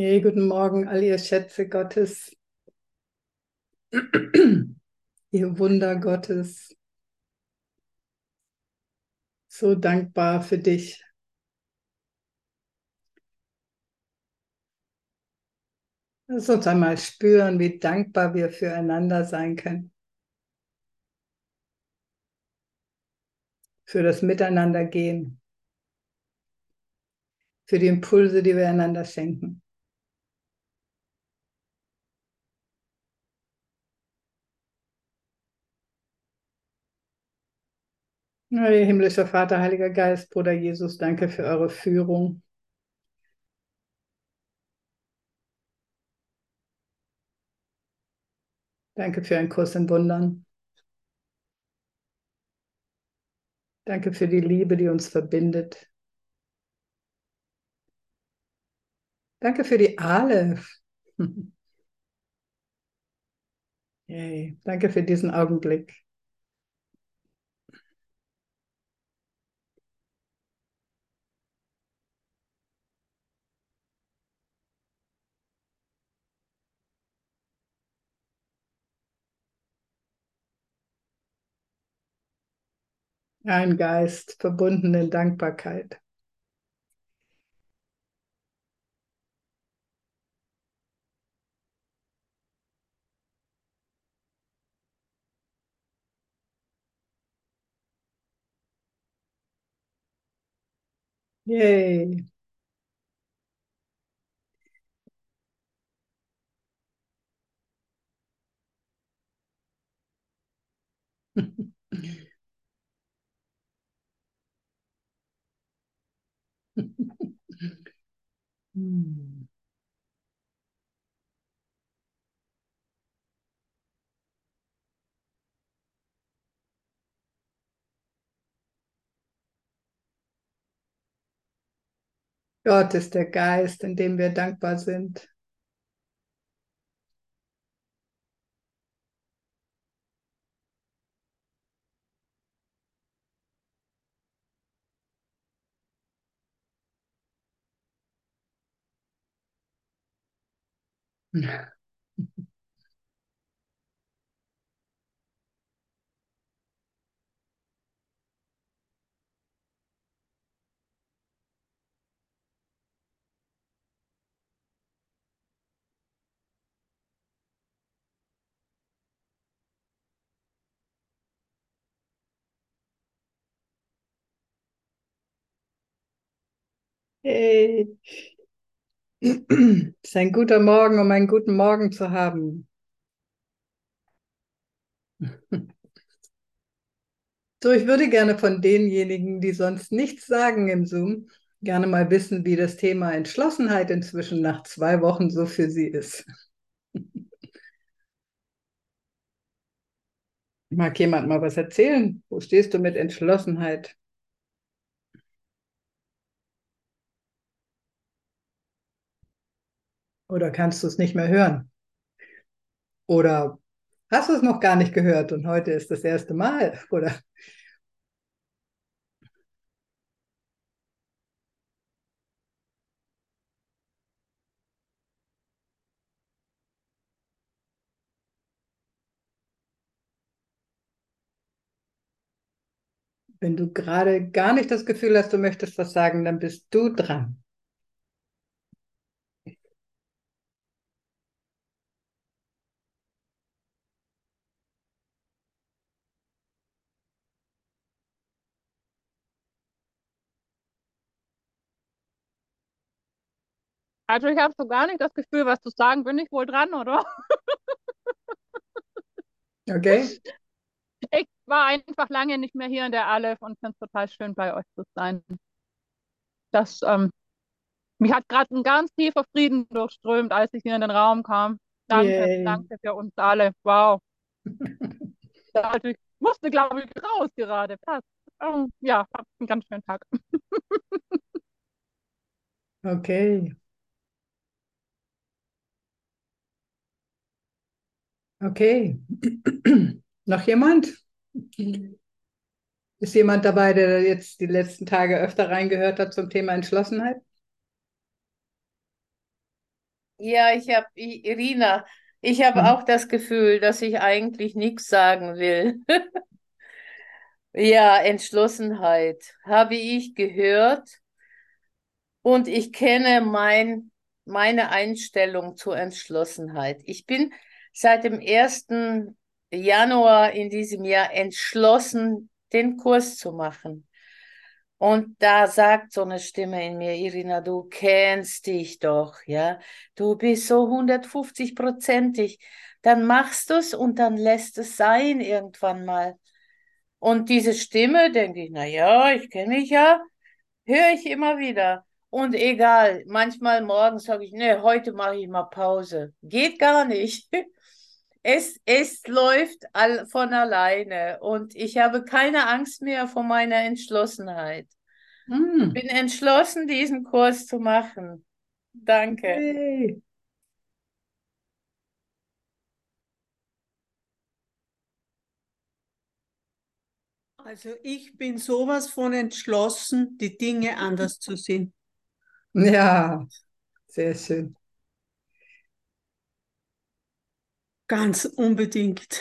Hey, guten Morgen, all ihr Schätze Gottes, ihr Wunder Gottes. So dankbar für dich. Lass uns einmal spüren, wie dankbar wir füreinander sein können. Für das Miteinandergehen. Für die Impulse, die wir einander schenken. Himmlischer Vater, Heiliger Geist, Bruder Jesus, danke für eure Führung. Danke für einen Kurs in Wundern. Danke für die Liebe, die uns verbindet. Danke für die Aleph. Yay. Danke für diesen Augenblick. Ein Geist verbunden in Dankbarkeit. Yay. hm. Gott ist der Geist, in dem wir dankbar sind. Hey. Es ist ein guter Morgen, um einen guten Morgen zu haben. So, ich würde gerne von denjenigen, die sonst nichts sagen im Zoom, gerne mal wissen, wie das Thema Entschlossenheit inzwischen nach zwei Wochen so für Sie ist. Mag jemand mal was erzählen? Wo stehst du mit Entschlossenheit? Oder kannst du es nicht mehr hören? Oder hast du es noch gar nicht gehört und heute ist das erste Mal? Oder wenn du gerade gar nicht das Gefühl hast, du möchtest was sagen, dann bist du dran. Also ich habe so gar nicht das Gefühl, was zu sagen. Bin ich wohl dran, oder? Okay. Ich war einfach lange nicht mehr hier in der Aleph und finde es total schön, bei euch zu sein. Das, ähm, mich hat gerade ein ganz tiefer Frieden durchströmt, als ich hier in den Raum kam. Danke, Yay. danke für uns alle. Wow. Also ich musste, glaube ich, raus gerade. Passt. Ähm, ja, habt einen ganz schönen Tag. Okay. Okay. Noch jemand? Ist jemand dabei, der jetzt die letzten Tage öfter reingehört hat zum Thema Entschlossenheit? Ja, ich habe, Irina, ich habe Hm. auch das Gefühl, dass ich eigentlich nichts sagen will. Ja, Entschlossenheit habe ich gehört und ich kenne mein, meine Einstellung zur Entschlossenheit. Ich bin seit dem 1. Januar in diesem Jahr entschlossen, den Kurs zu machen. Und da sagt so eine Stimme in mir, Irina, du kennst dich doch, ja. Du bist so 150-prozentig. Dann machst du es und dann lässt es sein irgendwann mal. Und diese Stimme, denke ich, na ja, ich kenne mich ja, höre ich immer wieder. Und egal, manchmal morgens sage ich, nee, heute mache ich mal Pause. Geht gar nicht. Es, es läuft all, von alleine und ich habe keine Angst mehr vor meiner Entschlossenheit. Hm. Bin entschlossen, diesen Kurs zu machen. Danke. Hey. Also ich bin sowas von entschlossen, die Dinge anders zu sehen. Ja, sehr schön. Ganz unbedingt.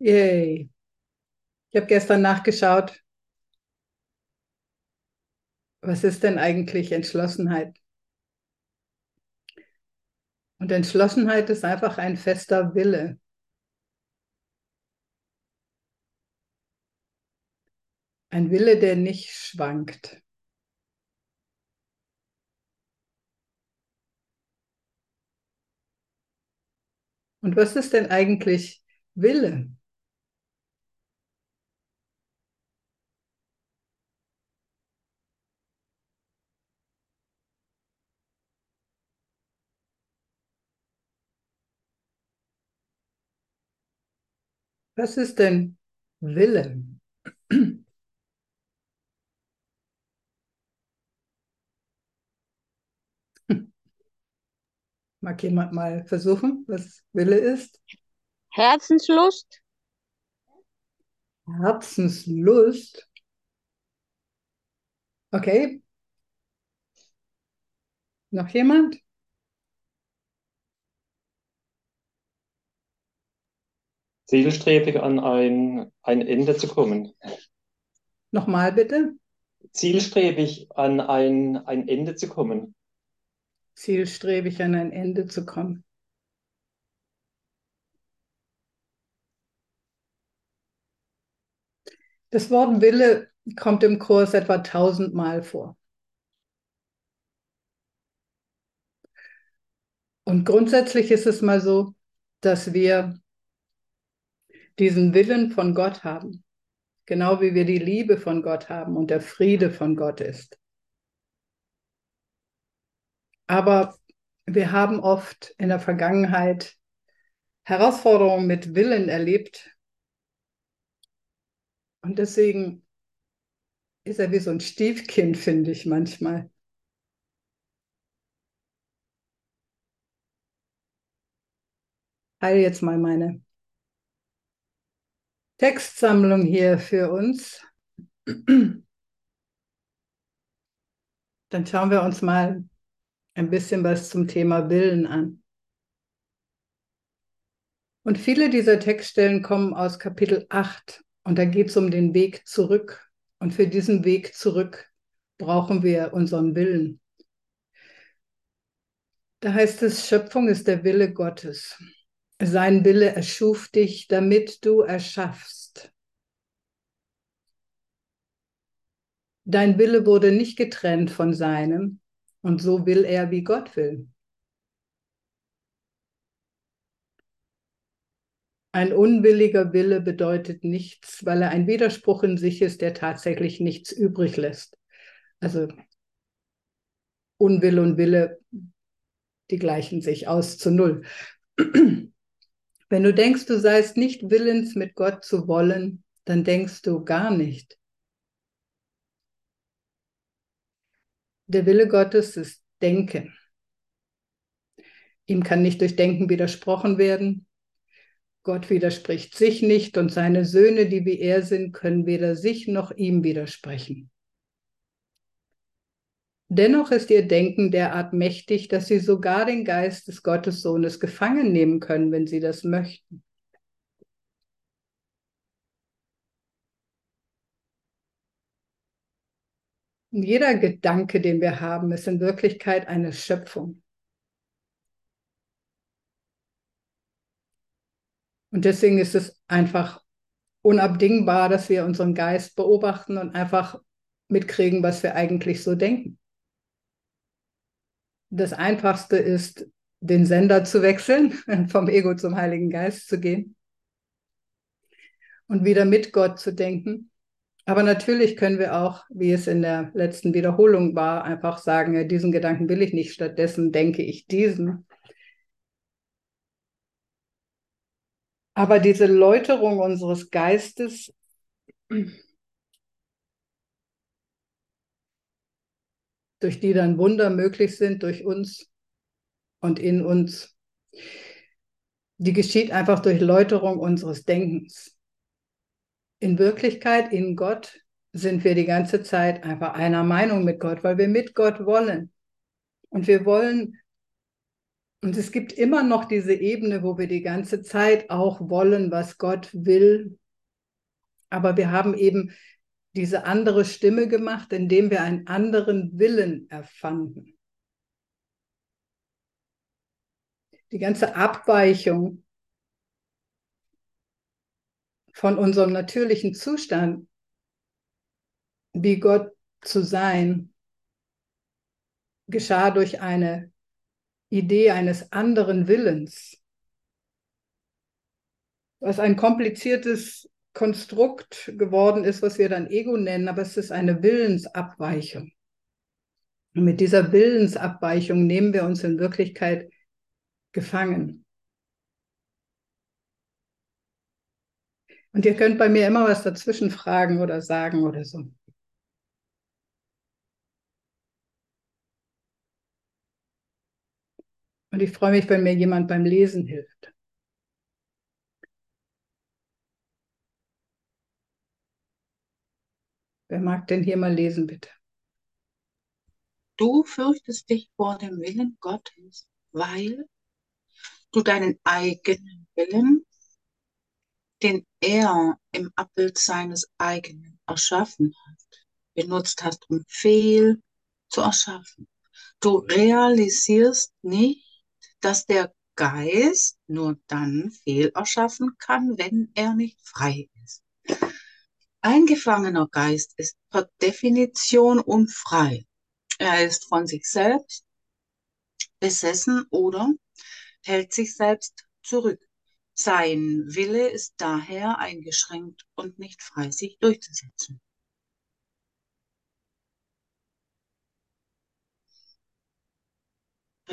Yay. Ich habe gestern nachgeschaut, was ist denn eigentlich Entschlossenheit? Und Entschlossenheit ist einfach ein fester Wille. Ein Wille, der nicht schwankt. Und was ist denn eigentlich Wille? Was ist denn Wille? Mag jemand mal versuchen, was Wille ist? Herzenslust? Herzenslust. Okay. Noch jemand? Zielstrebig an ein, ein Ende zu kommen. Nochmal bitte. Zielstrebig an ein, ein Ende zu kommen. Zielstrebig an ein Ende zu kommen. Das Wort Wille kommt im Kurs etwa tausendmal vor. Und grundsätzlich ist es mal so, dass wir diesen Willen von Gott haben, genau wie wir die Liebe von Gott haben und der Friede von Gott ist. Aber wir haben oft in der Vergangenheit Herausforderungen mit Willen erlebt. Und deswegen ist er wie so ein Stiefkind, finde ich manchmal. Heil jetzt mal meine Textsammlung hier für uns. Dann schauen wir uns mal ein bisschen was zum Thema Willen an. Und viele dieser Textstellen kommen aus Kapitel 8 und da geht es um den Weg zurück. Und für diesen Weg zurück brauchen wir unseren Willen. Da heißt es, Schöpfung ist der Wille Gottes. Sein Wille erschuf dich, damit du erschaffst. Dein Wille wurde nicht getrennt von seinem und so will er, wie Gott will. Ein unwilliger Wille bedeutet nichts, weil er ein Widerspruch in sich ist, der tatsächlich nichts übrig lässt. Also Unwille und Wille, die gleichen sich aus zu null. Wenn du denkst, du seist nicht willens, mit Gott zu wollen, dann denkst du gar nicht. Der Wille Gottes ist Denken. Ihm kann nicht durch Denken widersprochen werden Gott widerspricht sich nicht und seine Söhne, die wie er sind, können weder sich noch ihm widersprechen. Dennoch ist ihr Denken derart mächtig, dass sie sogar den Geist des Gottessohnes gefangen nehmen können, wenn sie das möchten. Jeder Gedanke, den wir haben, ist in Wirklichkeit eine Schöpfung. Und deswegen ist es einfach unabdingbar, dass wir unseren Geist beobachten und einfach mitkriegen, was wir eigentlich so denken. Das Einfachste ist, den Sender zu wechseln, vom Ego zum Heiligen Geist zu gehen und wieder mit Gott zu denken. Aber natürlich können wir auch, wie es in der letzten Wiederholung war, einfach sagen, ja, diesen Gedanken will ich nicht, stattdessen denke ich diesen. Aber diese Läuterung unseres Geistes durch die dann Wunder möglich sind durch uns und in uns, die geschieht einfach durch Läuterung unseres Denkens. In Wirklichkeit, in Gott, sind wir die ganze Zeit einfach einer Meinung mit Gott, weil wir mit Gott wollen. Und wir wollen und es gibt immer noch diese Ebene, wo wir die ganze Zeit auch wollen, was Gott will. Aber wir haben eben diese andere Stimme gemacht, indem wir einen anderen Willen erfanden. Die ganze Abweichung von unserem natürlichen Zustand, wie Gott zu sein, geschah durch eine Idee eines anderen Willens, was ein kompliziertes Konstrukt geworden ist, was wir dann Ego nennen, aber es ist eine Willensabweichung. Und mit dieser Willensabweichung nehmen wir uns in Wirklichkeit gefangen. Und ihr könnt bei mir immer was dazwischen fragen oder sagen oder so. Und ich freue mich, wenn mir jemand beim Lesen hilft. Wer mag denn hier mal lesen, bitte? Du fürchtest dich vor dem Willen Gottes, weil du deinen eigenen Willen, den er im Abbild seines eigenen erschaffen hat, benutzt hast, um fehl zu erschaffen. Du realisierst nicht, dass der Geist nur dann fehl erschaffen kann, wenn er nicht frei ist. Ein gefangener Geist ist per Definition unfrei. Er ist von sich selbst besessen oder hält sich selbst zurück. Sein Wille ist daher eingeschränkt und nicht frei, sich durchzusetzen.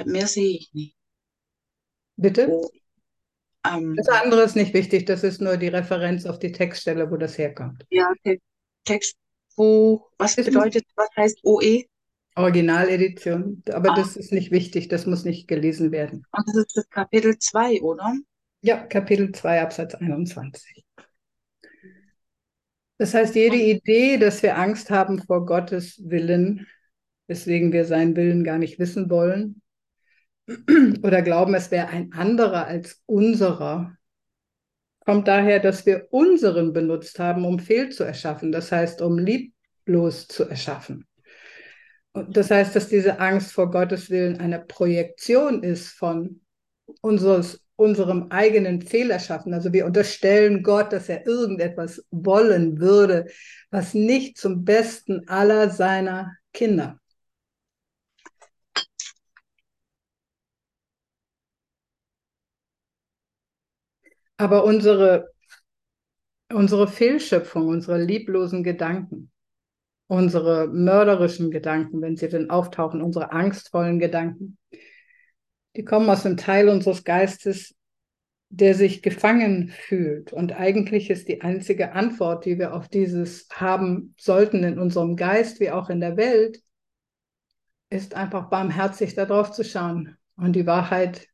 Mehr sehe ich nicht. Bitte? Oh, ähm, Das andere ist nicht wichtig, das ist nur die Referenz auf die Textstelle, wo das herkommt. ja, Te- Text, wo, was Ist- bedeutet, was heißt OE? Originaledition, aber Ah. das ist nicht wichtig, das muss nicht gelesen werden. Und das ist das Kapitel 2, oder? Ja, Kapitel 2, Absatz 21. Das heißt, jede Idee, dass wir Angst haben vor Gottes Willen, weswegen wir seinen Willen gar nicht wissen wollen, oder glauben, es wäre ein anderer als unserer, kommt daher, dass wir unseren benutzt haben, um fehl zu erschaffen, das heißt, um lieblos zu erschaffen. Und das heißt, dass diese Angst vor Gottes Willen eine Projektion ist von unseres, unserem eigenen Fehlerschaffen. Also wir unterstellen Gott, dass er irgendetwas wollen würde, was nicht zum Besten aller seiner Kinder. Aber unsere, unsere Fehlschöpfung, unsere lieblosen Gedanken, unsere mörderischen Gedanken, wenn sie denn auftauchen, unsere angstvollen Gedanken, die kommen aus einem Teil unseres Geistes, der sich gefangen fühlt. Und eigentlich ist die einzige Antwort, die wir auf dieses haben sollten in unserem Geist wie auch in der Welt, ist einfach barmherzig darauf zu schauen und die Wahrheit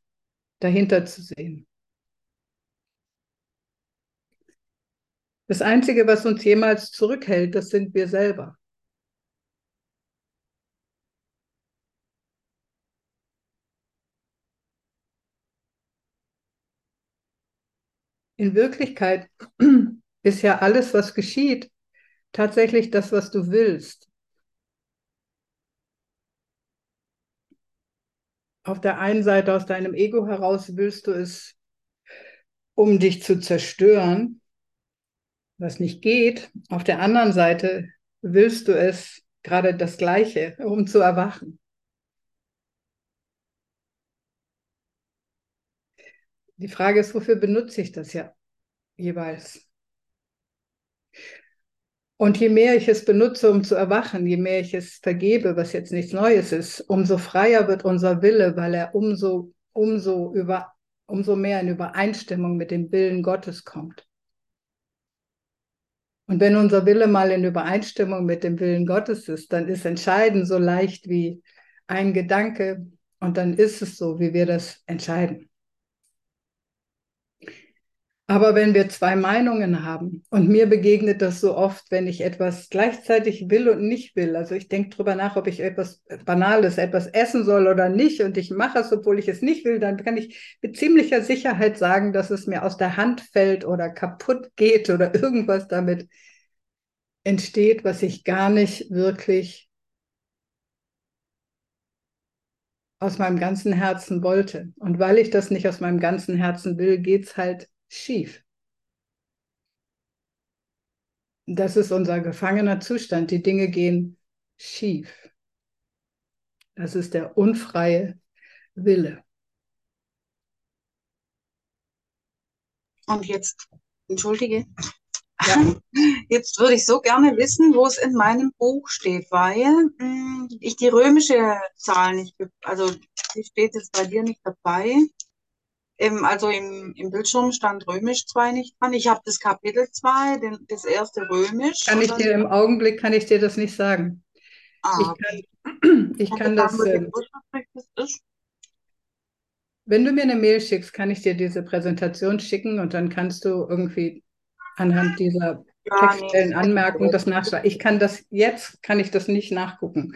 dahinter zu sehen. Das Einzige, was uns jemals zurückhält, das sind wir selber. In Wirklichkeit ist ja alles, was geschieht, tatsächlich das, was du willst. Auf der einen Seite aus deinem Ego heraus willst du es, um dich zu zerstören, was nicht geht. Auf der anderen Seite willst du es gerade das Gleiche, um zu erwachen. Die Frage ist, wofür benutze ich das ja jeweils? Und je mehr ich es benutze, um zu erwachen, je mehr ich es vergebe, was jetzt nichts Neues ist, umso freier wird unser Wille, weil er umso, umso, über, umso mehr in Übereinstimmung mit dem Willen Gottes kommt. Und wenn unser Wille mal in Übereinstimmung mit dem Willen Gottes ist, dann ist Entscheiden so leicht wie ein Gedanke und dann ist es so, wie wir das entscheiden. Aber wenn wir zwei Meinungen haben, und mir begegnet das so oft, wenn ich etwas gleichzeitig will und nicht will, also ich denke drüber nach, ob ich etwas Banales, etwas essen soll oder nicht, und ich mache es, obwohl ich es nicht will, dann kann ich mit ziemlicher Sicherheit sagen, dass es mir aus der Hand fällt oder kaputt geht oder irgendwas damit entsteht, was ich gar nicht wirklich aus meinem ganzen Herzen wollte. Und weil ich das nicht aus meinem ganzen Herzen will, geht es halt schief. Das ist unser gefangener Zustand. Die Dinge gehen schief. Das ist der unfreie Wille. Und jetzt, entschuldige, ja. jetzt würde ich so gerne wissen, wo es in meinem Buch steht, weil hm, ich die römische Zahl nicht, also die steht jetzt bei dir nicht dabei. Im, also im, im Bildschirm stand Römisch 2 nicht dran. Ich habe das Kapitel 2, das erste Römisch. Kann ich dir im Augenblick kann ich dir das nicht sagen. Ah, ich kann, ich kann das. Äh, wenn du mir eine Mail schickst, kann ich dir diese Präsentation schicken und dann kannst du irgendwie anhand dieser ja, textuellen nee, Anmerkungen das nachschlagen. Ich kann das jetzt, kann ich das nicht nachgucken.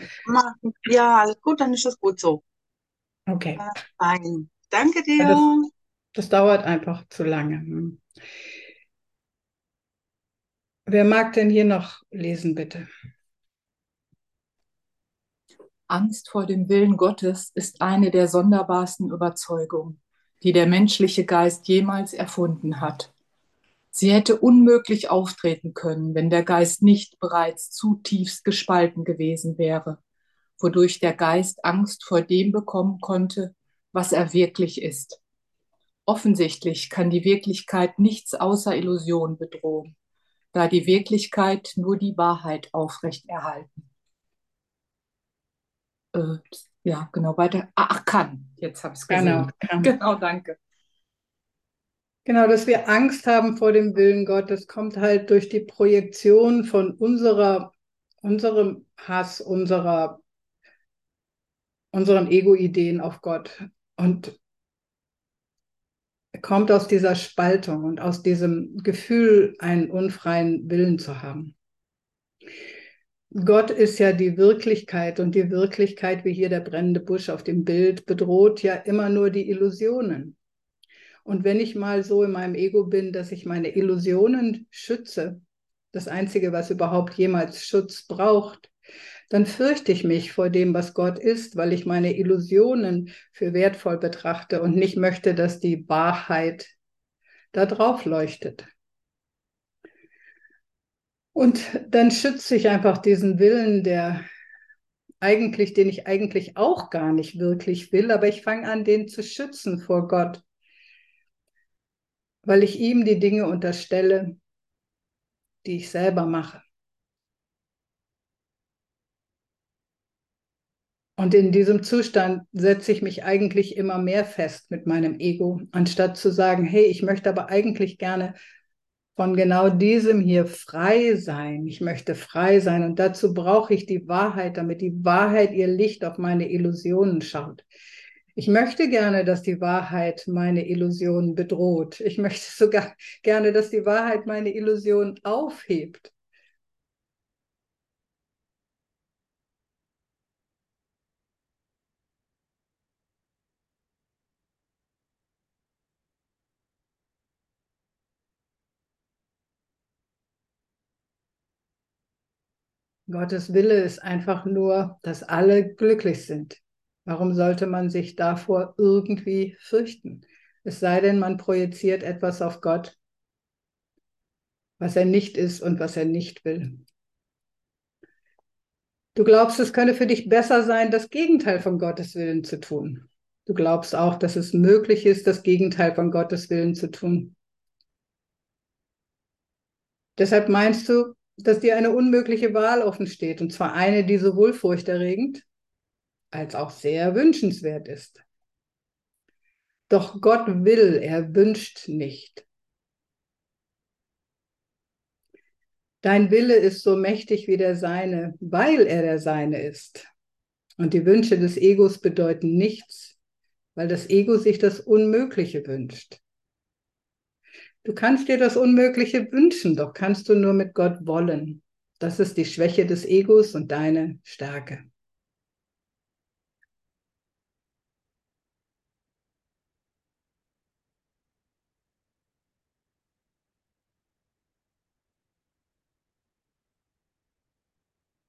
Ja, alles gut, dann ist das gut so. Okay. Fein. Danke dir. Ja, das, dauert einfach zu lange. Wer mag denn hier noch lesen, bitte? Angst vor dem Willen Gottes ist eine der sonderbarsten Überzeugungen, die der menschliche Geist jemals erfunden hat. Sie hätte unmöglich auftreten können, wenn der Geist nicht bereits zutiefst gespalten gewesen wäre, wodurch der Geist Angst vor dem bekommen konnte, was er wirklich ist. Offensichtlich kann die Wirklichkeit nichts außer Illusion bedrohen, da die Wirklichkeit nur die Wahrheit aufrechterhalten. Äh, ja, genau, weiter. Ach, kann. Jetzt habe ich es gesehen. Genau, genau, danke. Genau, dass wir Angst haben vor dem Willen Gottes, kommt halt durch die Projektion von unserer, unserem Hass, unserer, unseren Ego-Ideen auf Gott und kommt aus dieser Spaltung und aus diesem Gefühl, einen unfreien Willen zu haben. Gott ist ja die Wirklichkeit und die Wirklichkeit, wie hier der brennende Busch auf dem Bild, bedroht ja immer nur die Illusionen. Und wenn ich mal so in meinem Ego bin, dass ich meine Illusionen schütze, das Einzige, was überhaupt jemals Schutz braucht, dann fürchte ich mich vor dem, was Gott ist, weil ich meine Illusionen für wertvoll betrachte und nicht möchte, dass die Wahrheit da drauf leuchtet. Und dann schütze ich einfach diesen Willen, der eigentlich, den ich eigentlich auch gar nicht wirklich will, aber ich fange an, den zu schützen vor Gott, weil ich ihm die Dinge unterstelle, die ich selber mache. Und in diesem Zustand setze ich mich eigentlich immer mehr fest mit meinem Ego, anstatt zu sagen, hey, ich möchte aber eigentlich gerne von genau diesem hier frei sein. Ich möchte frei sein und dazu brauche ich die Wahrheit, damit die Wahrheit ihr Licht auf meine Illusionen schaut. Ich möchte gerne, dass die Wahrheit meine Illusion bedroht. Ich möchte sogar gerne, dass die Wahrheit meine Illusion aufhebt. Gottes Wille ist einfach nur, dass alle glücklich sind. Warum sollte man sich davor irgendwie fürchten? Es sei denn, man projiziert etwas auf Gott, was er nicht ist und was er nicht will. Du glaubst, es könne für dich besser sein, das Gegenteil von Gottes Willen zu tun. Du glaubst auch, dass es möglich ist, das Gegenteil von Gottes Willen zu tun. Deshalb meinst du, dass dir eine unmögliche Wahl offen steht, und zwar eine, die sowohl furchterregend als auch sehr wünschenswert ist. Doch Gott will, er wünscht nicht. Dein Wille ist so mächtig wie der seine, weil er der seine ist. Und die Wünsche des Egos bedeuten nichts, weil das Ego sich das Unmögliche wünscht. Du kannst dir das Unmögliche wünschen, doch kannst du nur mit Gott wollen. Das ist die Schwäche des Egos und deine Stärke.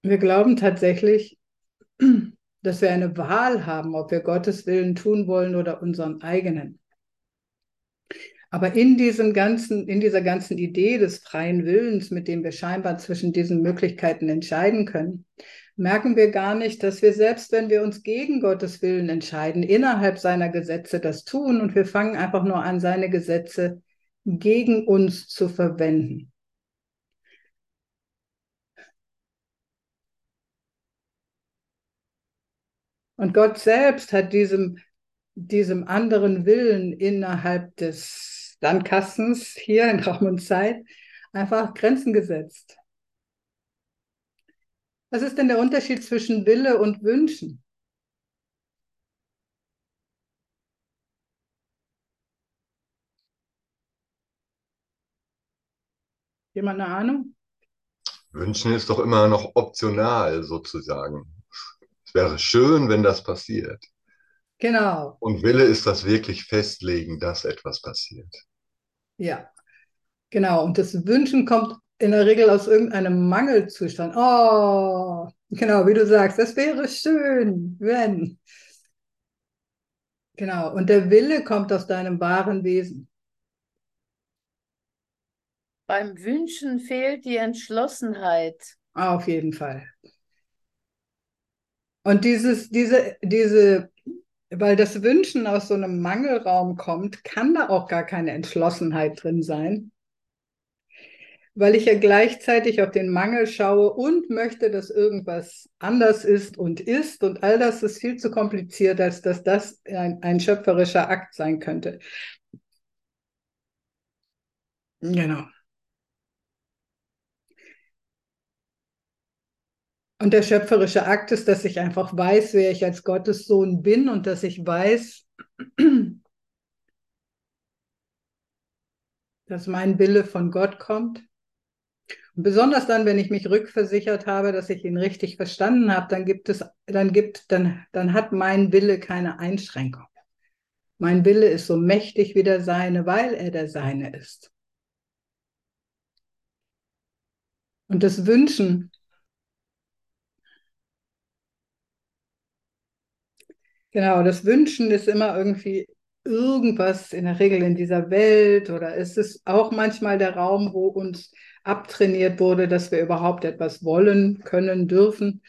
Wir glauben tatsächlich, dass wir eine Wahl haben, ob wir Gottes Willen tun wollen oder unseren eigenen. Aber in diesem ganzen, in dieser ganzen Idee des freien Willens, mit dem wir scheinbar zwischen diesen Möglichkeiten entscheiden können, merken wir gar nicht, dass wir selbst, wenn wir uns gegen Gottes Willen entscheiden, innerhalb seiner Gesetze das tun und wir fangen einfach nur an, seine Gesetze gegen uns zu verwenden. Und Gott selbst hat diesem, diesem anderen Willen innerhalb des Landkastens hier in Raum und Zeit einfach Grenzen gesetzt. Was ist denn der Unterschied zwischen Wille und Wünschen? Jemand eine Ahnung? Wünschen ist doch immer noch optional sozusagen. Es wäre schön, wenn das passiert. Genau. Und Wille ist das wirklich festlegen, dass etwas passiert. Ja, genau. Und das Wünschen kommt in der Regel aus irgendeinem Mangelzustand. Oh, genau, wie du sagst, das wäre schön, wenn. Genau. Und der Wille kommt aus deinem wahren Wesen. Beim Wünschen fehlt die Entschlossenheit. Auf jeden Fall. Und dieses, diese, diese weil das Wünschen aus so einem Mangelraum kommt, kann da auch gar keine Entschlossenheit drin sein. Weil ich ja gleichzeitig auf den Mangel schaue und möchte, dass irgendwas anders ist und ist. Und all das ist viel zu kompliziert, als dass das ein, ein schöpferischer Akt sein könnte. Genau. Und der schöpferische Akt ist, dass ich einfach weiß, wer ich als Gottes Sohn bin und dass ich weiß, dass mein Wille von Gott kommt. Und besonders dann, wenn ich mich rückversichert habe, dass ich ihn richtig verstanden habe, dann gibt es, dann gibt, dann, dann hat mein Wille keine Einschränkung. Mein Wille ist so mächtig wie der seine, weil er der seine ist. Und das Wünschen Genau, das Wünschen ist immer irgendwie irgendwas in der Regel in dieser Welt oder ist es auch manchmal der Raum, wo uns abtrainiert wurde, dass wir überhaupt etwas wollen, können, dürfen.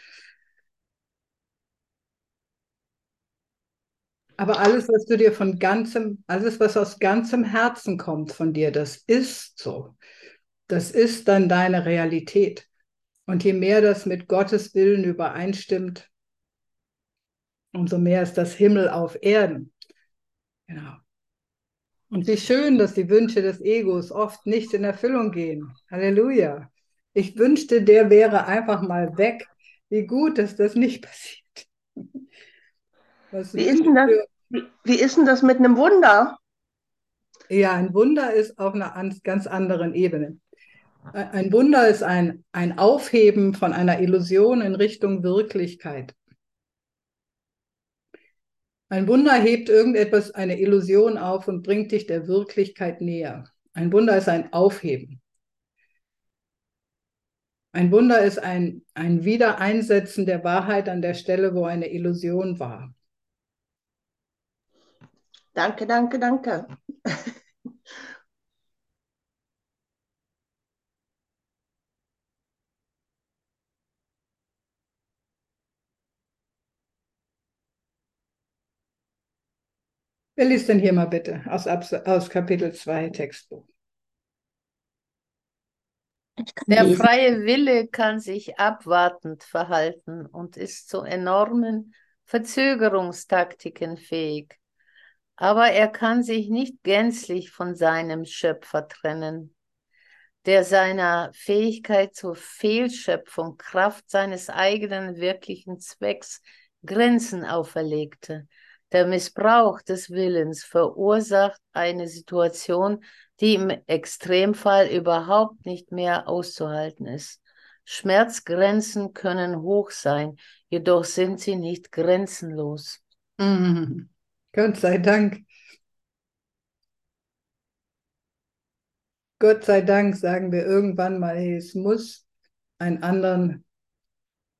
Aber alles, was du dir von ganzem, alles, was aus ganzem Herzen kommt von dir, das ist so. Das ist dann deine Realität. Und je mehr das mit Gottes Willen übereinstimmt, umso mehr ist das Himmel auf Erden. Genau. Und wie schön, dass die Wünsche des Egos oft nicht in Erfüllung gehen. Halleluja. Ich wünschte, der wäre einfach mal weg. Wie gut, dass das nicht passiert. Was wie ist denn das? Wie ist denn das mit einem Wunder? Ja, ein Wunder ist auf einer an- ganz anderen Ebene. Ein ein Wunder ist ein, ein Aufheben von einer Illusion in Richtung Wirklichkeit. Ein Wunder hebt irgendetwas, eine Illusion auf und bringt dich der Wirklichkeit näher. Ein Wunder ist ein Aufheben. Ein Wunder ist ein, ein Wiedereinsetzen der Wahrheit an der Stelle, wo eine Illusion war. Danke, danke, danke. Wer liest denn hier mal bitte aus, Abs aus Kapitel 2 Textbuch? Der lesen. freie Wille kann sich abwartend verhalten und ist zu enormen Verzögerungstaktiken fähig. Aber er kann sich nicht gänzlich von seinem Schöpfer trennen, der seiner Fähigkeit zur Fehlschöpfung Kraft seines eigenen wirklichen Zwecks Grenzen auferlegte. Der Missbrauch des Willens verursacht eine Situation, die im Extremfall überhaupt nicht mehr auszuhalten ist. Schmerzgrenzen können hoch sein, jedoch sind sie nicht grenzenlos. Mhm. Gott sei Dank. Gott sei Dank sagen wir irgendwann mal, es muss einen anderen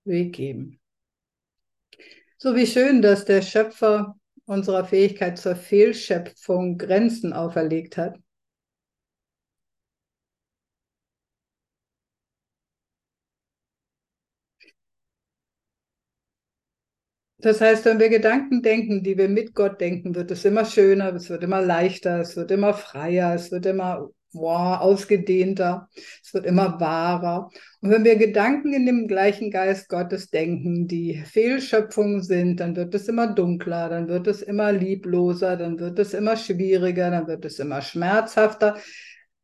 Weg geben. So wie schön, dass der Schöpfer unserer Fähigkeit zur Fehlschöpfung Grenzen auferlegt hat. Das heißt, wenn wir Gedanken denken, die wir mit Gott denken, wird es immer schöner, es wird immer leichter, es wird immer freier, es wird immer wow, ausgedehnter, es wird immer wahrer. Und wenn wir Gedanken in dem gleichen Geist Gottes denken, die Fehlschöpfungen sind, dann wird es immer dunkler, dann wird es immer liebloser, dann wird es immer schwieriger, dann wird es immer schmerzhafter.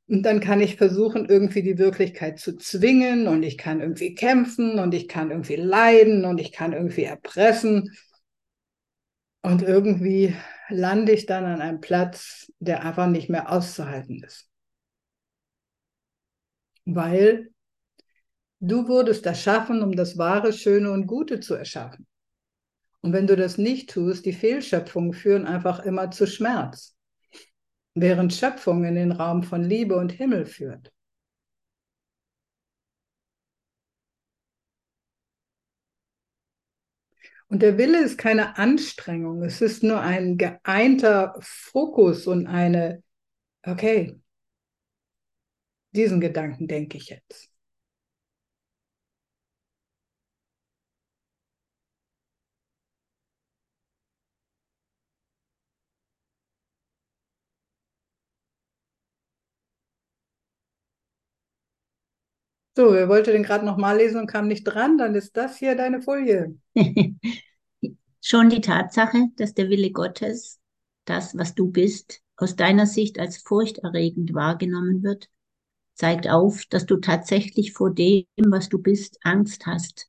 Und dann kann ich versuchen, irgendwie die Wirklichkeit zu zwingen und ich kann irgendwie kämpfen und ich kann irgendwie leiden und ich kann irgendwie erpressen. Und irgendwie lande ich dann an einem Platz, der einfach nicht mehr auszuhalten ist. Weil du wurdest erschaffen, um das Wahre, Schöne und Gute zu erschaffen. Und wenn du das nicht tust, die Fehlschöpfungen führen einfach immer zu Schmerz während Schöpfung in den Raum von Liebe und Himmel führt. Und der Wille ist keine Anstrengung, es ist nur ein geeinter Fokus und eine, okay, diesen Gedanken denke ich jetzt. So, wer wollte den gerade nochmal lesen und kam nicht dran, dann ist das hier deine Folie. Schon die Tatsache, dass der Wille Gottes, das, was du bist, aus deiner Sicht als furchterregend wahrgenommen wird, zeigt auf, dass du tatsächlich vor dem, was du bist, Angst hast.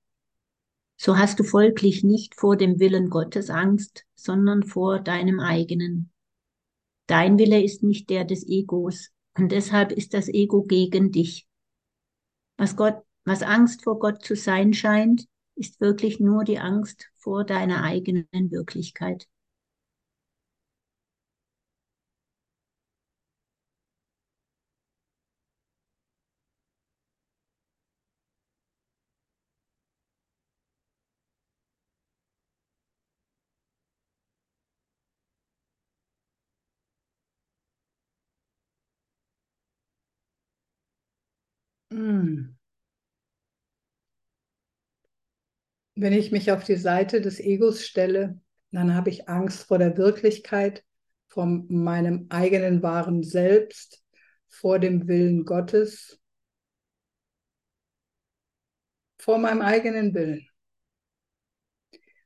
So hast du folglich nicht vor dem Willen Gottes Angst, sondern vor deinem eigenen. Dein Wille ist nicht der des Egos und deshalb ist das Ego gegen dich. Was Gott, was Angst vor Gott zu sein scheint, ist wirklich nur die Angst vor deiner eigenen Wirklichkeit. Hm. Wenn ich mich auf die Seite des Egos stelle, dann habe ich Angst vor der Wirklichkeit, vor meinem eigenen wahren Selbst, vor dem Willen Gottes, vor meinem eigenen Willen.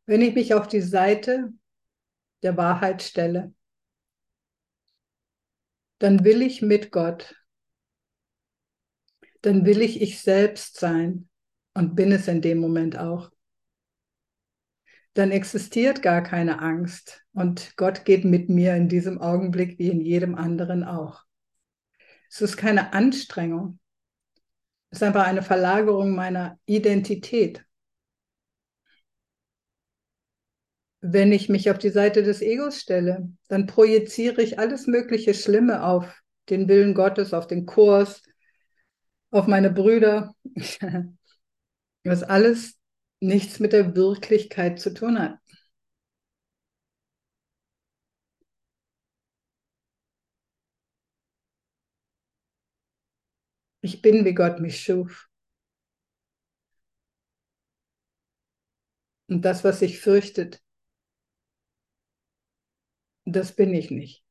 Wenn ich mich auf die Seite der Wahrheit stelle, dann will ich mit Gott, dann will ich ich selbst sein und bin es in dem Moment auch. dann existiert gar keine Angst und Gott geht mit mir in diesem Augenblick wie in jedem anderen auch. Es ist keine Anstrengung, es ist einfach eine Verlagerung meiner Identität. Wenn ich mich auf die Seite des Egos stelle, dann projiziere ich alles mögliche Schlimme auf den Willen Gottes, auf den Kurs, auf meine Brüder, was alles nichts mit der Wirklichkeit zu tun hat. Ich bin, wie Gott mich schuf. Und das, was sich fürchtet, das bin ich nicht.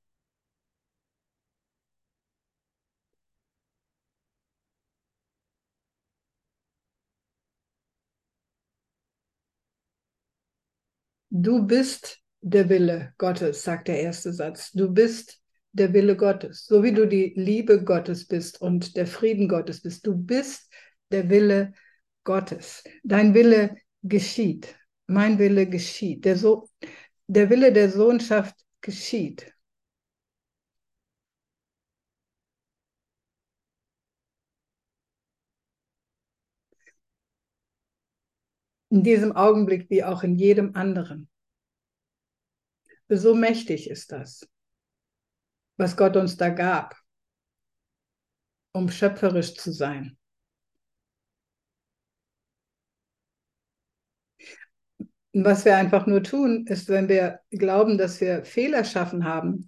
Du bist der Wille Gottes, sagt der erste Satz. Du bist der Wille Gottes, so wie du die Liebe Gottes bist und der Frieden Gottes bist. Du bist der Wille Gottes. Dein Wille geschieht. Mein Wille geschieht. Der, so der Wille der Sohnschaft geschieht. In diesem Augenblick wie auch in jedem anderen. So mächtig ist das, was Gott uns da gab, um schöpferisch zu sein. was wir einfach nur tun, ist, wenn wir glauben, dass wir Fehler schaffen haben,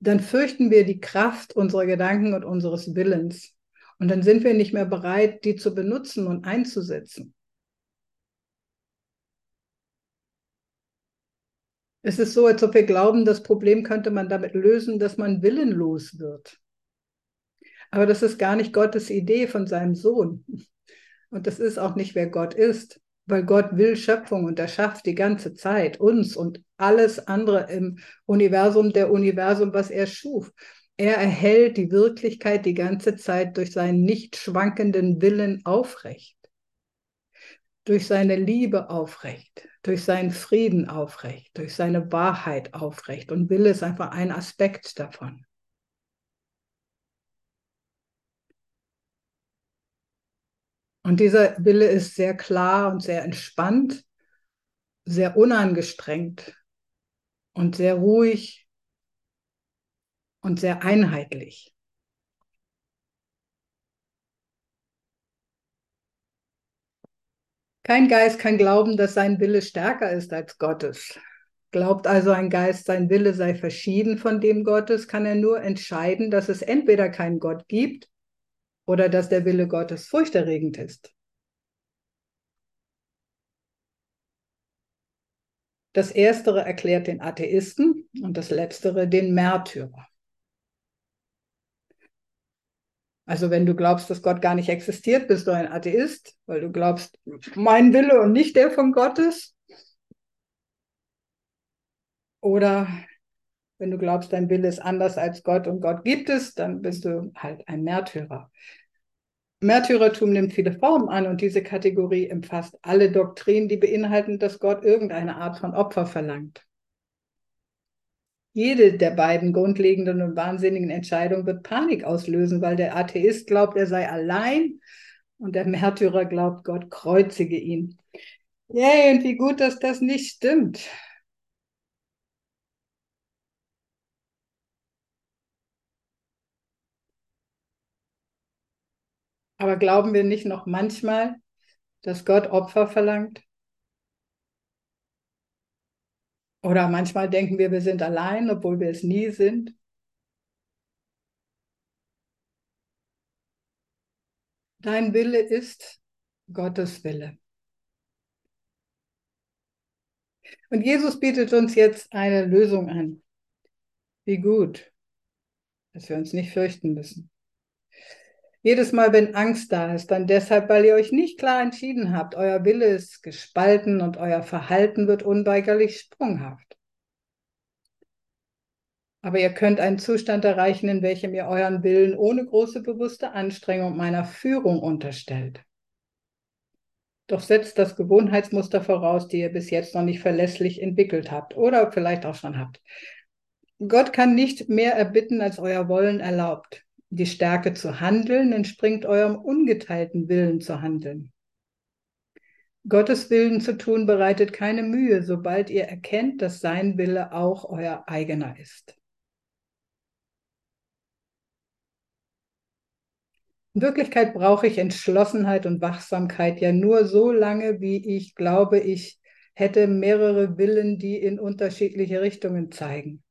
dann fürchten wir die Kraft unserer Gedanken und unseres Willens. Und dann sind wir nicht mehr bereit, die zu benutzen und einzusetzen. Es ist so, als ob wir glauben, das Problem könnte man damit lösen, dass man willenlos wird. Aber das ist gar nicht Gottes Idee von seinem Sohn. Und das ist auch nicht, wer Gott ist, weil Gott will Schöpfung und er schafft die ganze Zeit uns und alles andere im Universum der Universum, was er schuf. Er erhält die Wirklichkeit die ganze Zeit durch seinen nicht schwankenden Willen aufrecht, durch seine Liebe aufrecht, durch seinen Frieden aufrecht, durch seine Wahrheit aufrecht. Und Wille ist einfach ein Aspekt davon. Und dieser Wille ist sehr klar und sehr entspannt, sehr unangestrengt und sehr ruhig und sehr einheitlich. Kein Geist kann glauben, dass sein Wille stärker ist als Gottes. Glaubt also ein Geist, sein Wille sei verschieden von dem Gottes, kann er nur entscheiden, dass es entweder keinen Gott gibt oder dass der Wille Gottes furchterregend ist. Das Erstere erklärt den Atheisten und das Letztere den Märtyrer. Also wenn du glaubst, dass Gott gar nicht existiert, bist du ein Atheist, weil du glaubst, mein Wille und nicht der von Gottes. Oder wenn du glaubst, dein Wille ist anders als Gott und Gott gibt es, dann bist du halt ein Märtyrer. Märtyrertum nimmt viele Formen an und diese Kategorie umfasst alle Doktrinen, die beinhalten, dass Gott irgendeine Art von Opfer verlangt. Jede der beiden grundlegenden und wahnsinnigen Entscheidungen wird Panik auslösen, weil der Atheist glaubt, er sei allein und der Märtyrer glaubt, Gott kreuzige ihn. Yay, und wie gut, dass das nicht stimmt. Aber glauben wir nicht noch manchmal, dass Gott Opfer verlangt? Oder manchmal denken wir, wir sind allein, obwohl wir es nie sind. Dein Wille ist Gottes Wille. Und Jesus bietet uns jetzt eine Lösung an. Wie gut, dass wir uns nicht fürchten müssen. Jedes Mal, wenn Angst da ist, dann deshalb, weil ihr euch nicht klar entschieden habt, euer Wille ist gespalten und euer Verhalten wird unweigerlich sprunghaft. Aber ihr könnt einen Zustand erreichen, in welchem ihr euren Willen ohne große bewusste Anstrengung meiner Führung unterstellt. Doch setzt das Gewohnheitsmuster voraus, die ihr bis jetzt noch nicht verlässlich entwickelt habt oder vielleicht auch schon habt. Gott kann nicht mehr erbitten, als euer Wollen erlaubt. Die Stärke zu handeln entspringt eurem ungeteilten Willen zu handeln. Gottes Willen zu tun bereitet keine Mühe, sobald ihr erkennt, dass sein Wille auch euer eigener ist. In Wirklichkeit brauche ich Entschlossenheit und Wachsamkeit ja nur so lange, wie ich glaube, ich hätte mehrere Willen, die in unterschiedliche Richtungen zeigen.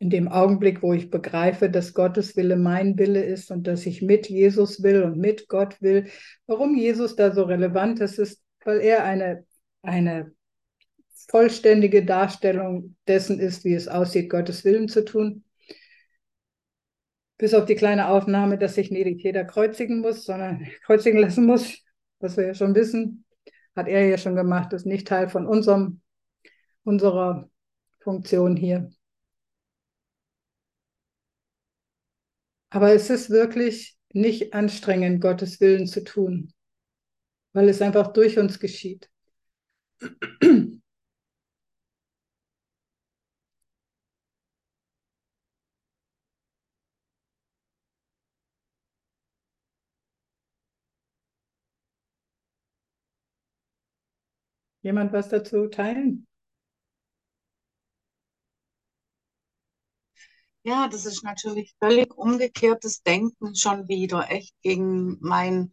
In dem Augenblick, wo ich begreife, dass Gottes Wille mein Wille ist und dass ich mit Jesus will und mit Gott will, warum Jesus da so relevant ist, ist, weil er eine, eine vollständige Darstellung dessen ist, wie es aussieht, Gottes Willen zu tun bis auf die kleine Aufnahme, dass sich nicht jeder kreuzigen muss, sondern kreuzigen lassen muss, was wir ja schon wissen, hat er ja schon gemacht, ist nicht Teil von unserem, unserer Funktion hier. Aber es ist wirklich nicht anstrengend, Gottes Willen zu tun, weil es einfach durch uns geschieht. Jemand was dazu teilen? Ja, das ist natürlich völlig umgekehrtes Denken schon wieder, echt gegen mein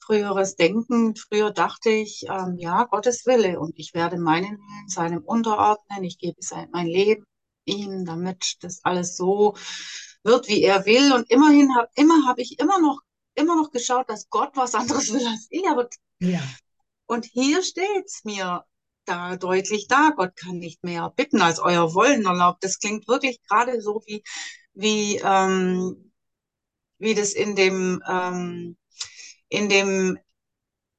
früheres Denken. Früher dachte ich, ähm, ja, Gottes Wille und ich werde meinen Willen seinem unterordnen. Ich gebe sein, mein Leben ihm, damit das alles so wird, wie er will. Und immerhin habe immer habe ich immer noch immer noch geschaut, dass Gott was anderes will als ich. Aber Ja. und hier steht's mir da deutlich da. Gott kann nicht mehr bitten, als euer Wollen erlaubt. Das klingt wirklich gerade so wie, wie, ähm, wie das in dem, ähm, in dem,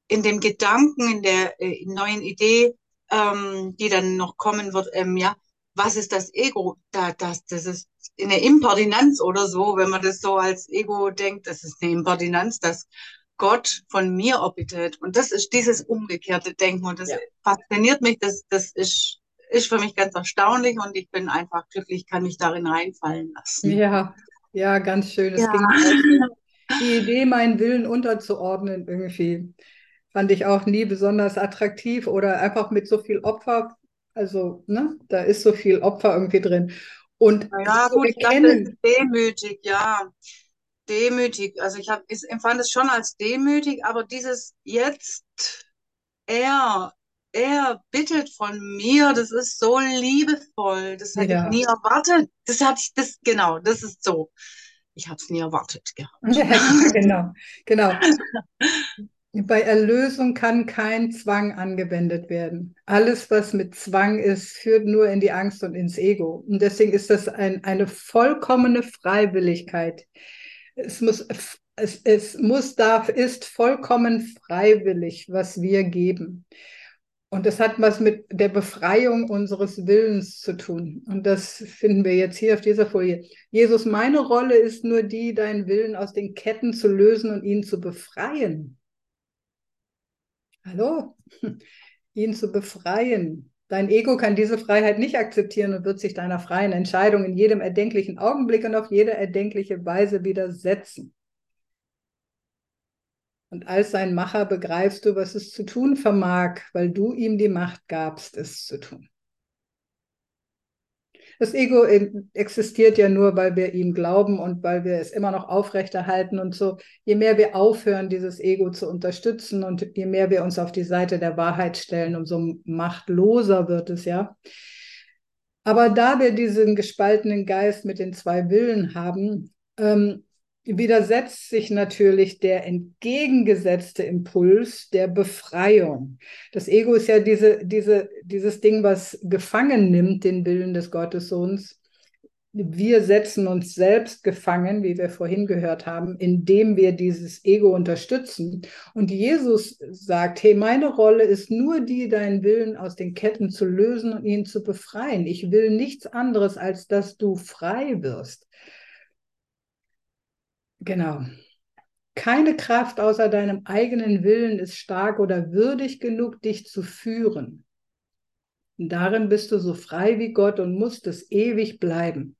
in dem Gedanken, in der äh, neuen Idee, ähm, die dann noch kommen wird, ähm, ja, was ist das Ego? Da, das, das ist eine Impertinenz oder so, wenn man das so als Ego denkt, das ist eine Impertinenz, dass Gott von mir erbittet. Und das ist dieses umgekehrte Denken. Und das Ja. fasziniert mich. Das, das ist, ist für mich ganz erstaunlich. Und ich bin einfach glücklich, kann mich darin reinfallen lassen. Ja, ja, ganz schön. Ja. Die Idee, meinen Willen unterzuordnen, irgendwie, fand ich auch nie besonders attraktiv oder einfach mit so viel Opfer. Also, ne, da ist so viel Opfer irgendwie drin. Und Ja, gut, ich es erkennen, ist demütig, ja. Demütig. Also ich hab, ich empfand es schon als demütig, aber dieses jetzt, er, er bittet von mir, das ist so liebevoll. Das hätte ich ja. nie erwartet. Das hatte ich, das, genau, das ist so. Ich habe es nie erwartet gehabt. Ja, genau, genau. Bei Erlösung kann kein Zwang angewendet werden. Alles, was mit Zwang ist, führt nur in die Angst und ins Ego. Und deswegen ist das ein, eine vollkommene Freiwilligkeit. Es muss, es, es muss, darf, ist vollkommen freiwillig, was wir geben. Und das hat was mit der Befreiung unseres Willens zu tun. Und das finden wir jetzt hier auf dieser Folie. Jesus, meine Rolle ist nur die, deinen Willen aus den Ketten zu lösen und ihn zu befreien. Hallo? Ihn zu befreien. Dein Ego kann diese Freiheit nicht akzeptieren und wird sich deiner freien Entscheidung in jedem erdenklichen Augenblick und auf jede erdenkliche Weise widersetzen. Und als sein Macher begreifst du, was es zu tun vermag, weil du ihm die Macht gabst, es zu tun. Das Ego existiert ja nur, weil wir ihm glauben und weil wir es immer noch aufrechterhalten und so. Je mehr wir aufhören, dieses Ego zu unterstützen und je mehr wir uns auf die Seite der Wahrheit stellen, umso machtloser wird es ja. Aber da wir diesen gespaltenen Geist mit den zwei Willen haben, ähm, widersetzt sich natürlich der entgegengesetzte Impuls der Befreiung. Das Ego ist ja diese, diese, dieses Ding, was gefangen nimmt, den Willen des Gottessohns. Wir setzen uns selbst gefangen, wie wir vorhin gehört haben, indem wir dieses Ego unterstützen. Und Jesus sagt, hey, meine Rolle ist nur die, deinen Willen aus den Ketten zu lösen und ihn zu befreien. Ich will nichts anderes, als dass du frei wirst. Genau. Keine Kraft außer deinem eigenen Willen ist stark oder würdig genug, dich zu führen. Darin bist du so frei wie Gott und musst es ewig bleiben.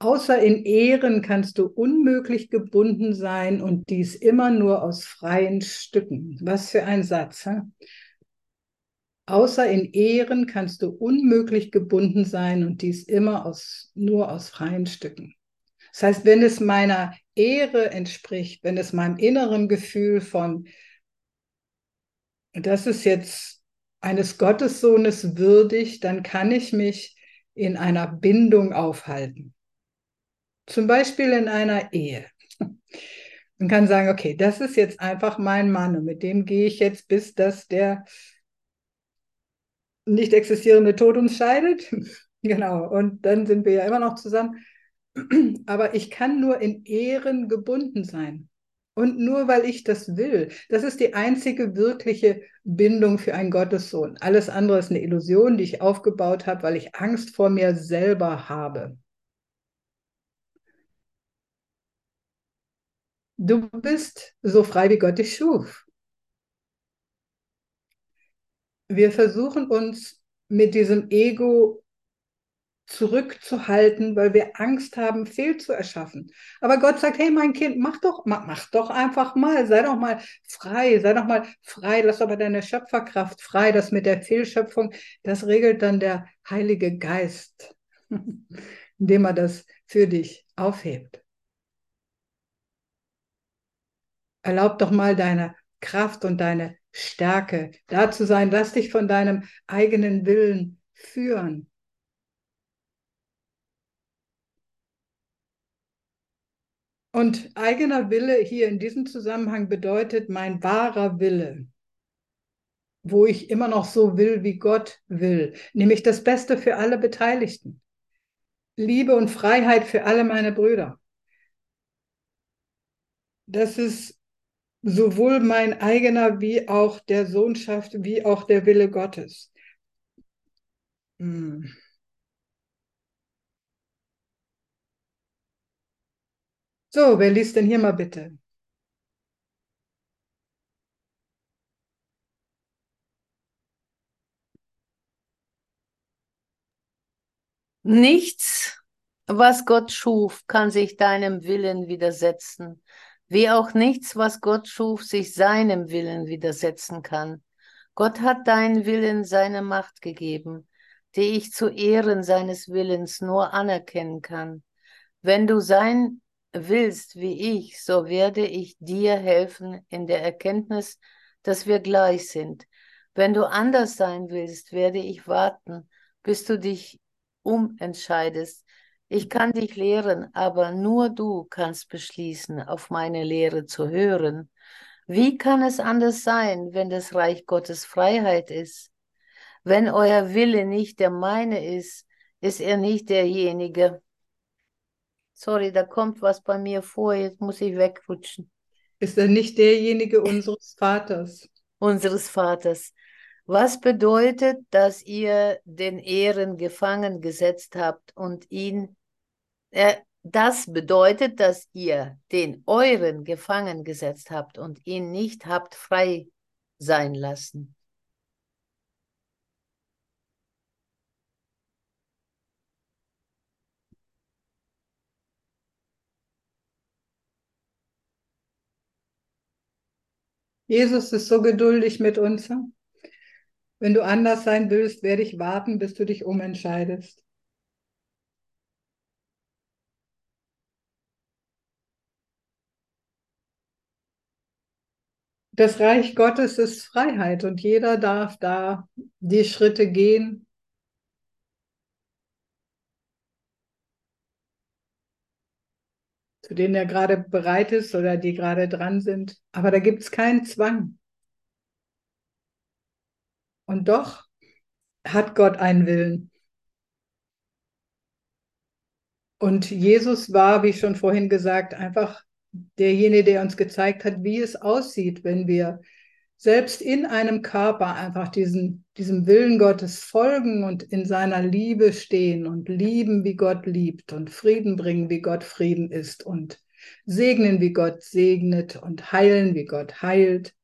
Außer in Ehren kannst du unmöglich gebunden sein und dies immer nur aus freien Stücken. Was für ein Satz. Hä? Außer in Ehren kannst du unmöglich gebunden sein und dies immer aus, nur aus freien Stücken. Das heißt, wenn es meiner Ehre entspricht, wenn es meinem inneren Gefühl von, das ist jetzt eines Gottessohnes würdig, dann kann ich mich in einer Bindung aufhalten. Zum Beispiel in einer Ehe. Man kann sagen, okay, das ist jetzt einfach mein Mann und mit dem gehe ich jetzt, bis dass der nicht existierende Tod uns scheidet. genau, und dann sind wir ja immer noch zusammen. Aber ich kann nur in Ehren gebunden sein. Und nur weil ich das will. Das ist die einzige wirkliche Bindung für einen Gottessohn. Alles andere ist eine Illusion, die ich aufgebaut habe, weil ich Angst vor mir selber habe. Du bist so frei, wie Gott dich schuf. wir versuchen uns mit diesem Ego zurückzuhalten, weil wir Angst haben, fehl zu erschaffen. Aber Gott sagt, hey, mein Kind, mach doch, mach, doch einfach mal, sei doch mal frei, sei doch mal frei, lass aber deine Schöpferkraft frei. Das mit der Fehlschöpfung, das regelt dann der Heilige Geist, indem er das für dich aufhebt. Erlaub doch mal deine Kraft und deine Stärke, da zu sein. Lass dich von deinem eigenen Willen führen. Und eigener Wille hier in diesem Zusammenhang bedeutet mein wahrer Wille, wo ich immer noch so will, wie Gott will, nämlich das Beste für alle Beteiligten. Liebe und Freiheit für alle meine Brüder. Das ist sowohl mein eigener wie auch der Sohnschaft, wie auch der Wille Gottes. Hm. So, wer liest denn hier mal bitte? Nichts, was Gott schuf, kann sich deinem Willen widersetzen wie auch nichts, was Gott schuf, sich seinem Willen widersetzen kann. Gott hat deinen Willen seine Macht gegeben, die ich zu Ehren seines Willens nur anerkennen kann. Wenn du sein willst wie ich, so werde ich dir helfen in der Erkenntnis, dass wir gleich sind. Wenn du anders sein willst, werde ich warten, bis du dich umentscheidest, ich kann dich lehren, aber nur du kannst beschließen, auf meine Lehre zu hören. Wie kann es anders sein, wenn das Reich Gottes Freiheit ist? Wenn euer Wille nicht der meine ist, ist er nicht derjenige. Sorry, da kommt was bei mir vor, jetzt muss ich wegrutschen. Ist er nicht derjenige unseres Vaters? Unseres Vaters. Was bedeutet, dass ihr den Ehren gefangen gesetzt habt und ihn äh, das bedeutet, dass ihr den euren gefangen gesetzt habt und ihn nicht habt frei sein lassen. Jesus ist so geduldig mit uns. Wenn du anders sein willst, werde ich warten, bis du dich umentscheidest. Das Reich Gottes ist Freiheit und jeder darf da die Schritte gehen. Zu denen er gerade bereit ist oder die gerade dran sind. Aber da gibt es keinen Zwang. Und doch hat Gott einen Willen. Und Jesus war, wie schon vorhin gesagt, einfach derjenige, der uns gezeigt hat, wie es aussieht, wenn wir selbst in einem Körper einfach diesen, diesem Willen Gottes folgen und in seiner Liebe stehen und lieben, wie Gott liebt und Frieden bringen, wie Gott Frieden ist und segnen, wie Gott segnet und heilen, wie Gott heilt.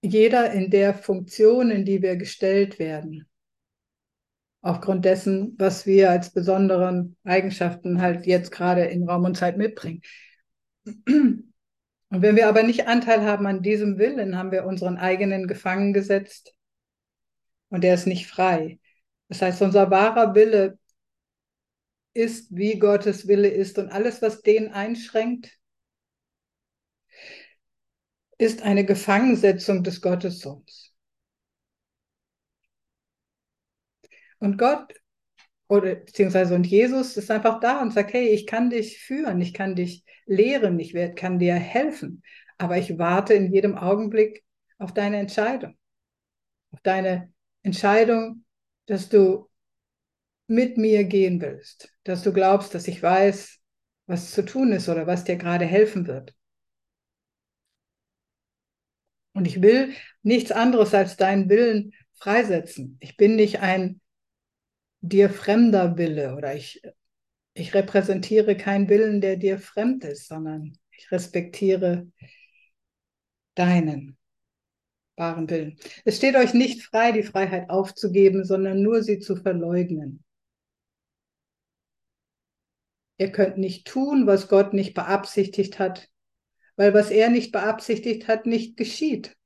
Jeder in der Funktion, in die wir gestellt werden, aufgrund dessen, was wir als besonderen Eigenschaften halt jetzt gerade in Raum und Zeit mitbringen. Und wenn wir aber nicht Anteil haben an diesem Willen, haben wir unseren eigenen gefangen gesetzt und er ist nicht frei. Das heißt, unser wahrer Wille ist, wie Gottes Wille ist und alles, was den einschränkt, ist eine Gefangensetzung des Gottessohns. Und Gott oder beziehungsweise und Jesus ist einfach da und sagt, hey, ich kann dich führen, ich kann dich lehren, ich werd, kann dir helfen, aber ich warte in jedem Augenblick auf deine Entscheidung, auf deine Entscheidung, dass du mit mir gehen willst, dass du glaubst, dass ich weiß, was zu tun ist oder was dir gerade helfen wird. Und ich will nichts anderes als deinen Willen freisetzen. Ich bin nicht ein dir fremder Wille oder ich, ich repräsentiere keinen Willen, der dir fremd ist, sondern ich respektiere deinen wahren Willen. Es steht euch nicht frei, die Freiheit aufzugeben, sondern nur sie zu verleugnen. Ihr könnt nicht tun, was Gott nicht beabsichtigt hat, weil was er nicht beabsichtigt hat, nicht geschieht.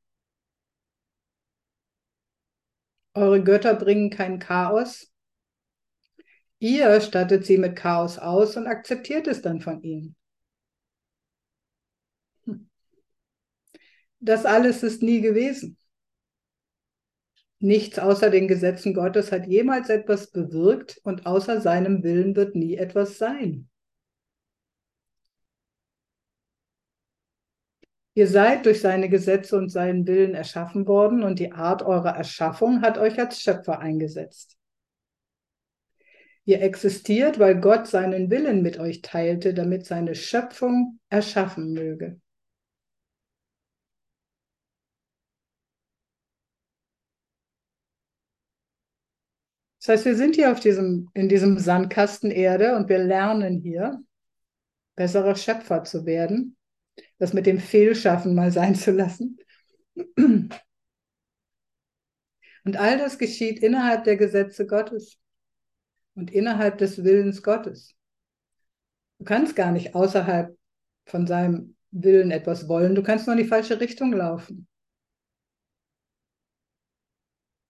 Eure Götter bringen kein Chaos, Ihr stattet sie mit Chaos aus und akzeptiert es dann von ihnen. Hm. Das alles ist nie gewesen. Nichts außer den Gesetzen Gottes hat jemals etwas bewirkt und außer seinem Willen wird nie etwas sein. Ihr seid durch seine Gesetze und seinen Willen erschaffen worden und die Art eurer Erschaffung hat euch als Schöpfer eingesetzt. Ihr existiert, weil Gott seinen Willen mit euch teilte, damit seine Schöpfung erschaffen möge. Das heißt, wir sind hier auf diesem, in diesem Sandkasten Erde und wir lernen hier, bessere Schöpfer zu werden, das mit dem Fehlschaffen mal sein zu lassen. Und all das geschieht innerhalb der Gesetze Gottes und innerhalb des Willens Gottes. Du kannst gar nicht außerhalb von seinem Willen etwas wollen, du kannst nur in die falsche Richtung laufen.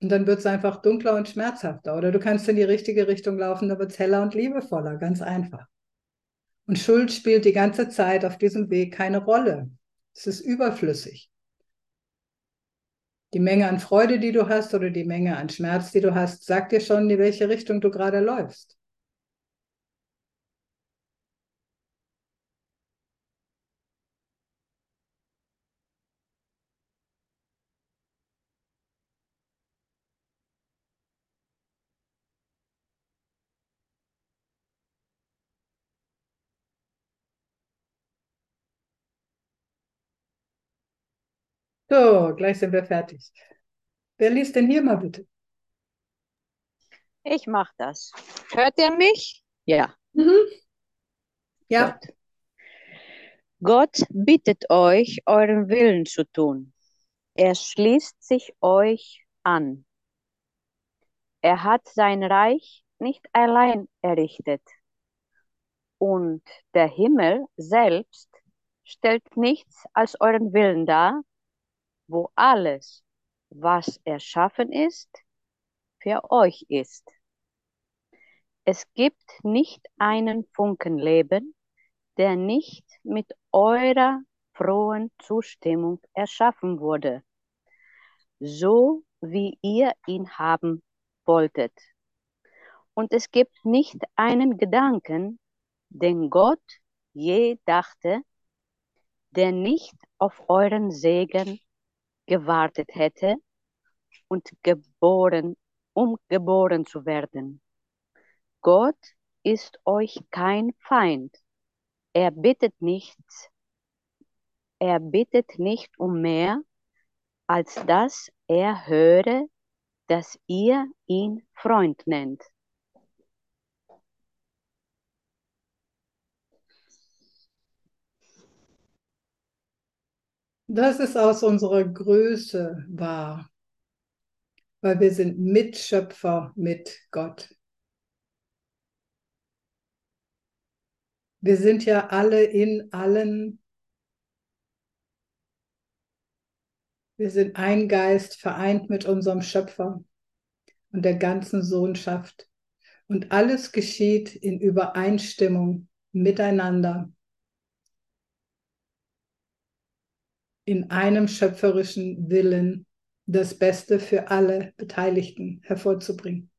Und dann wird es einfach dunkler und schmerzhafter. Oder du kannst in die richtige Richtung laufen, da wird es heller und liebevoller, ganz einfach. Und Schuld spielt die ganze Zeit auf diesem Weg keine Rolle. Es ist überflüssig die Menge an Freude, die du hast oder die Menge an Schmerz, die du hast, sagt dir schon, in welche Richtung du gerade läufst. So, gleich sind wir fertig. Wer liest denn hier mal bitte? Ich mache das. Hört ihr mich? Ja. Mhm. Ja. Gut. Gott bittet euch, euren Willen zu tun. Er schließt sich euch an. Er hat sein Reich nicht allein errichtet. Und der Himmel selbst stellt nichts als euren Willen dar, wo alles, was erschaffen ist, für euch ist. Es gibt nicht einen Funken Leben, der nicht mit eurer frohen Zustimmung erschaffen wurde, so wie ihr ihn haben wolltet. Und es gibt nicht einen Gedanken, den Gott je dachte, der nicht auf euren Segen gewartet hätte und geboren, um geboren zu werden. Gott ist euch kein Feind. Er bittet nichts. Er bittet nicht um mehr, als dass er höre, dass ihr ihn Freund nennt. Das ist aus unserer Größe wahr, weil wir sind Mitschöpfer mit Gott. Wir sind ja alle in allen. Wir sind ein Geist vereint mit unserem Schöpfer und der ganzen Sohnschaft. Und alles geschieht in Übereinstimmung miteinander. In einem schöpferischen Willen, das Beste für alle Beteiligten hervorzubringen.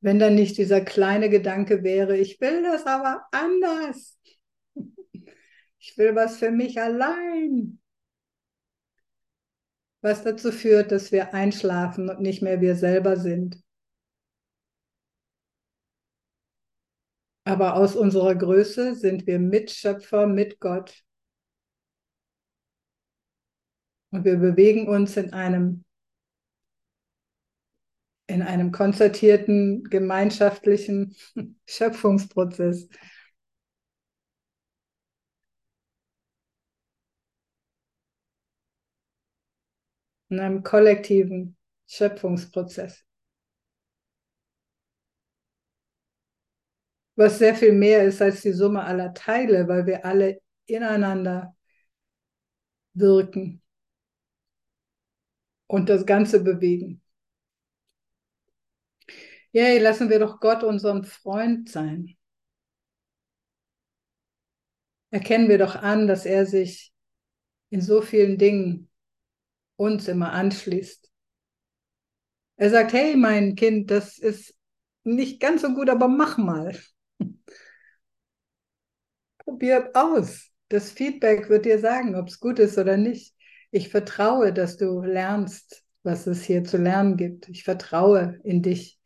Wenn dann nicht dieser kleine Gedanke wäre, ich will das aber anders. Ich will was für mich allein. Was dazu führt, dass wir einschlafen und nicht mehr wir selber sind. Aber aus unserer Größe sind wir Mitschöpfer mit Gott. Und wir bewegen uns in einem in einem konzertierten, gemeinschaftlichen Schöpfungsprozess. In einem kollektiven Schöpfungsprozess. Was sehr viel mehr ist als die Summe aller Teile, weil wir alle ineinander wirken und das Ganze bewegen. Yay, lassen wir doch Gott unseren Freund sein. Erkennen wir doch an, dass er sich in so vielen Dingen uns immer anschließt. Er sagt, hey mein Kind, das ist nicht ganz so gut, aber mach mal. Probier aus. Das Feedback wird dir sagen, ob es gut ist oder nicht. Ich vertraue, dass du lernst, was es hier zu lernen gibt. Ich vertraue in dich.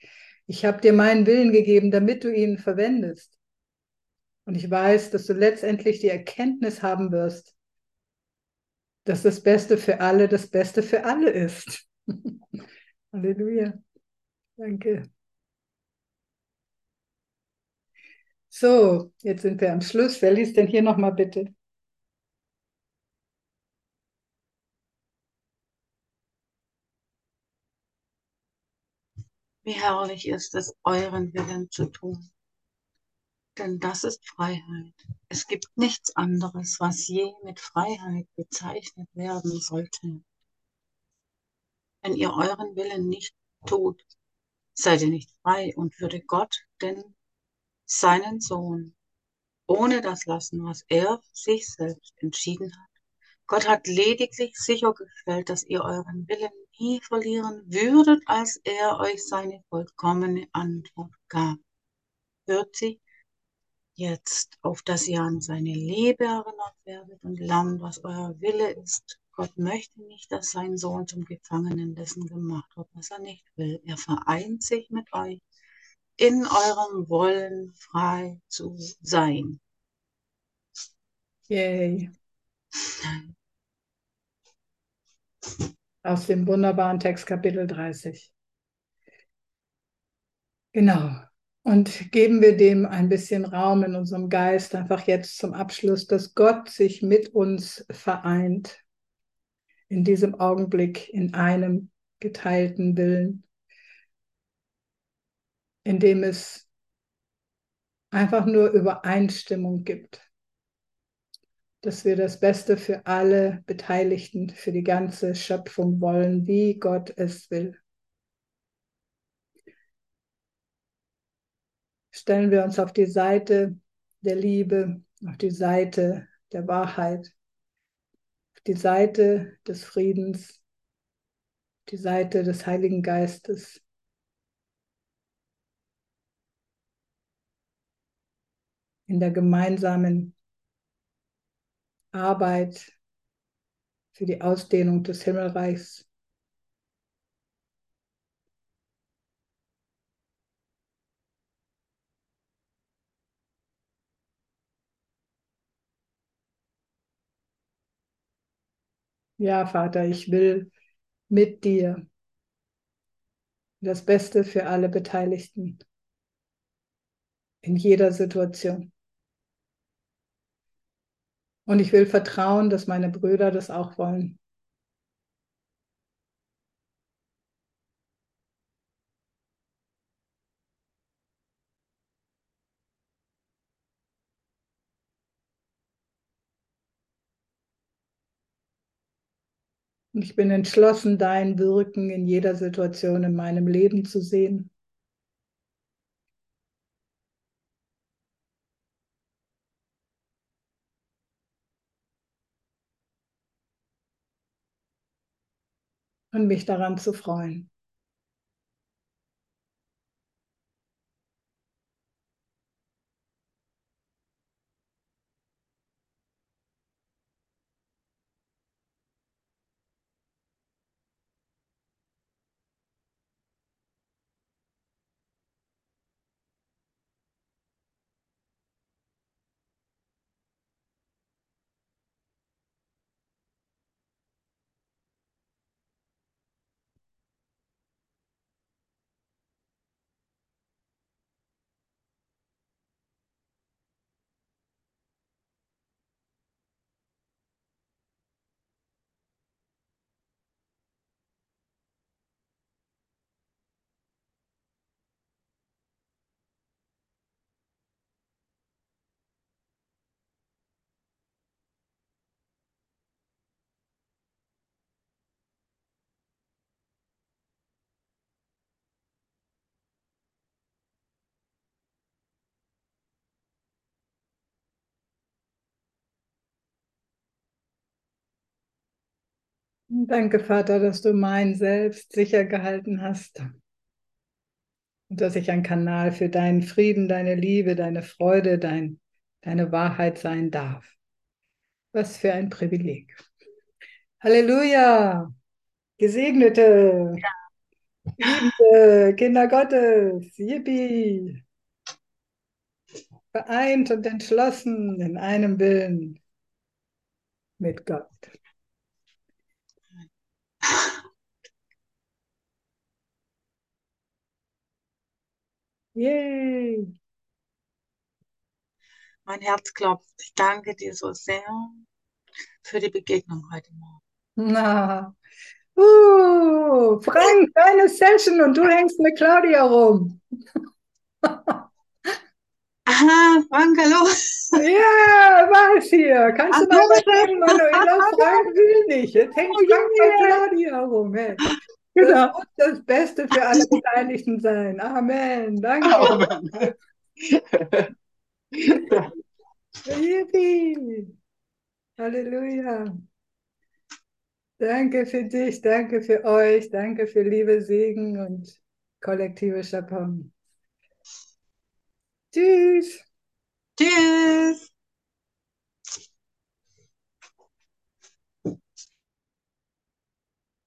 Ich habe dir meinen Willen gegeben, damit du ihn verwendest. Und ich weiß, dass du letztendlich die Erkenntnis haben wirst, dass das Beste für alle das Beste für alle ist. Halleluja. Danke. So, jetzt sind wir am Schluss. Wer liest denn hier nochmal bitte? Wie herrlich ist es, euren Willen zu tun. Denn das ist Freiheit. Es gibt nichts anderes, was je mit Freiheit bezeichnet werden sollte. Wenn ihr euren Willen nicht tut, seid ihr nicht frei und würde Gott denn seinen Sohn ohne das lassen, was er sich selbst entschieden hat. Gott hat lediglich sichergestellt, dass ihr euren Willen nie verlieren würdet, als er euch seine vollkommene Antwort gab. Hört sie jetzt, auf dass ihr an seine Liebe erinnert werdet und lernt, was euer Wille ist. Gott möchte nicht, dass sein Sohn zum Gefangenen dessen gemacht wird, was er nicht will. Er vereint sich mit euch in eurem Wollen frei zu sein. Yay. Aus dem wunderbaren Text Kapitel 30. Genau. Und geben wir dem ein bisschen Raum in unserem Geist, einfach jetzt zum Abschluss, dass Gott sich mit uns vereint, in diesem Augenblick in einem geteilten Willen, in dem es einfach nur Übereinstimmung gibt dass wir das Beste für alle Beteiligten, für die ganze Schöpfung wollen, wie Gott es will. Stellen wir uns auf die Seite der Liebe, auf die Seite der Wahrheit, auf die Seite des Friedens, auf die Seite des Heiligen Geistes. In der gemeinsamen Arbeit für die Ausdehnung des Himmelreichs. Ja, Vater, ich will mit dir das Beste für alle Beteiligten in jeder Situation. Und ich will vertrauen, dass meine Brüder das auch wollen. Ich bin entschlossen, dein Wirken in jeder Situation in meinem Leben zu sehen. Und mich daran zu freuen. Danke, Vater, dass du mein Selbst sicher gehalten hast und dass ich ein Kanal für deinen Frieden, deine Liebe, deine Freude, dein, deine Wahrheit sein darf. Was für ein Privileg. Halleluja! Gesegnete, liebende Kinder Gottes, Yippie! Vereint und entschlossen in einem Willen mit Gott. Yay! Mein Herz klopft. Ich danke dir so sehr für die Begegnung heute Morgen. Na. Uh, Frank, deine Session und du hängst mit Claudia rum. Aha, Frank, hallo. Ja, was hier? Kannst du Ach, mal was sagen, Manuela? Frank will nicht. Jetzt hängt Oh, Frank bei yeah. Claudia rum. Hey. Das Genau. muss das Beste für alle Beteiligten sein. Amen. Danke. Amen. Yippie. Halleluja. Danke für dich, danke für euch, danke für Liebe, Segen und kollektive Chapeau. Tschüss.